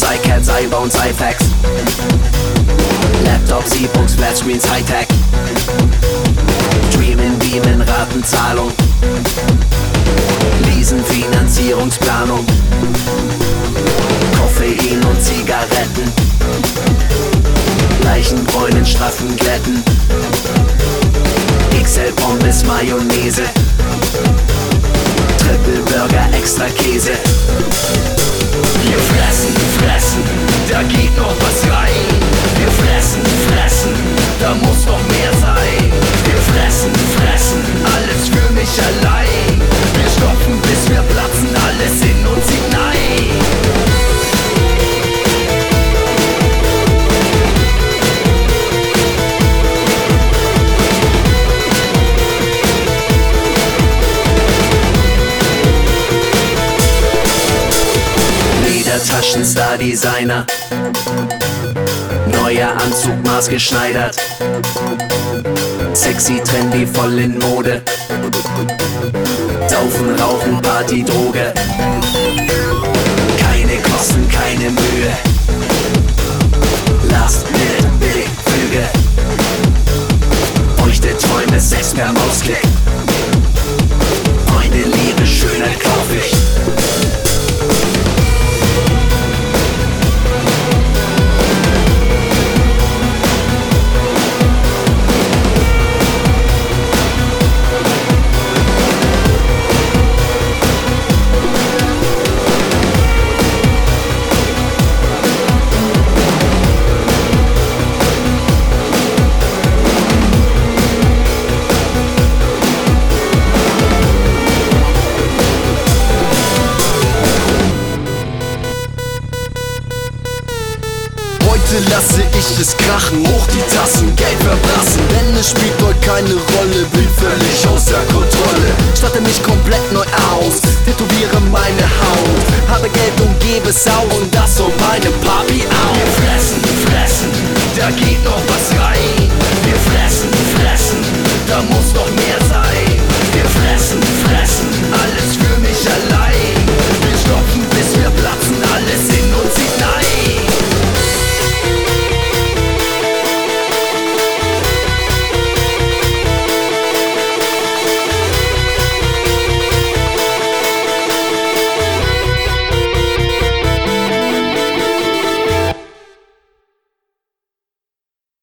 iPods, iCads, iPhones, iPads. Laptops, E-Books, Flatscreens, Hightech. Streamen, Beamen, Ratenzahlung. Leasen, Finanzierungsplanung. Koffein und Zigaretten. Leichenbräunen, straffen Glätten. XL Pommes, Mayonnaise. Triple Burger, extra Käse. Ledertaschen, Star Designer. Neuer Anzug, maßgeschneidert. Sexy, trendy, voll in Mode. Saufen, Rauchen, Party, Droge. Keine Kosten, keine Mühe. Lasse ich es krachen, hoch die Tassen, Geld verblassen. Denn es spielt heute keine Rolle, bin völlig außer Kontrolle. Statte mich komplett neu aus, tätowiere meine Haut. Habe Geld und gebe es aus und das um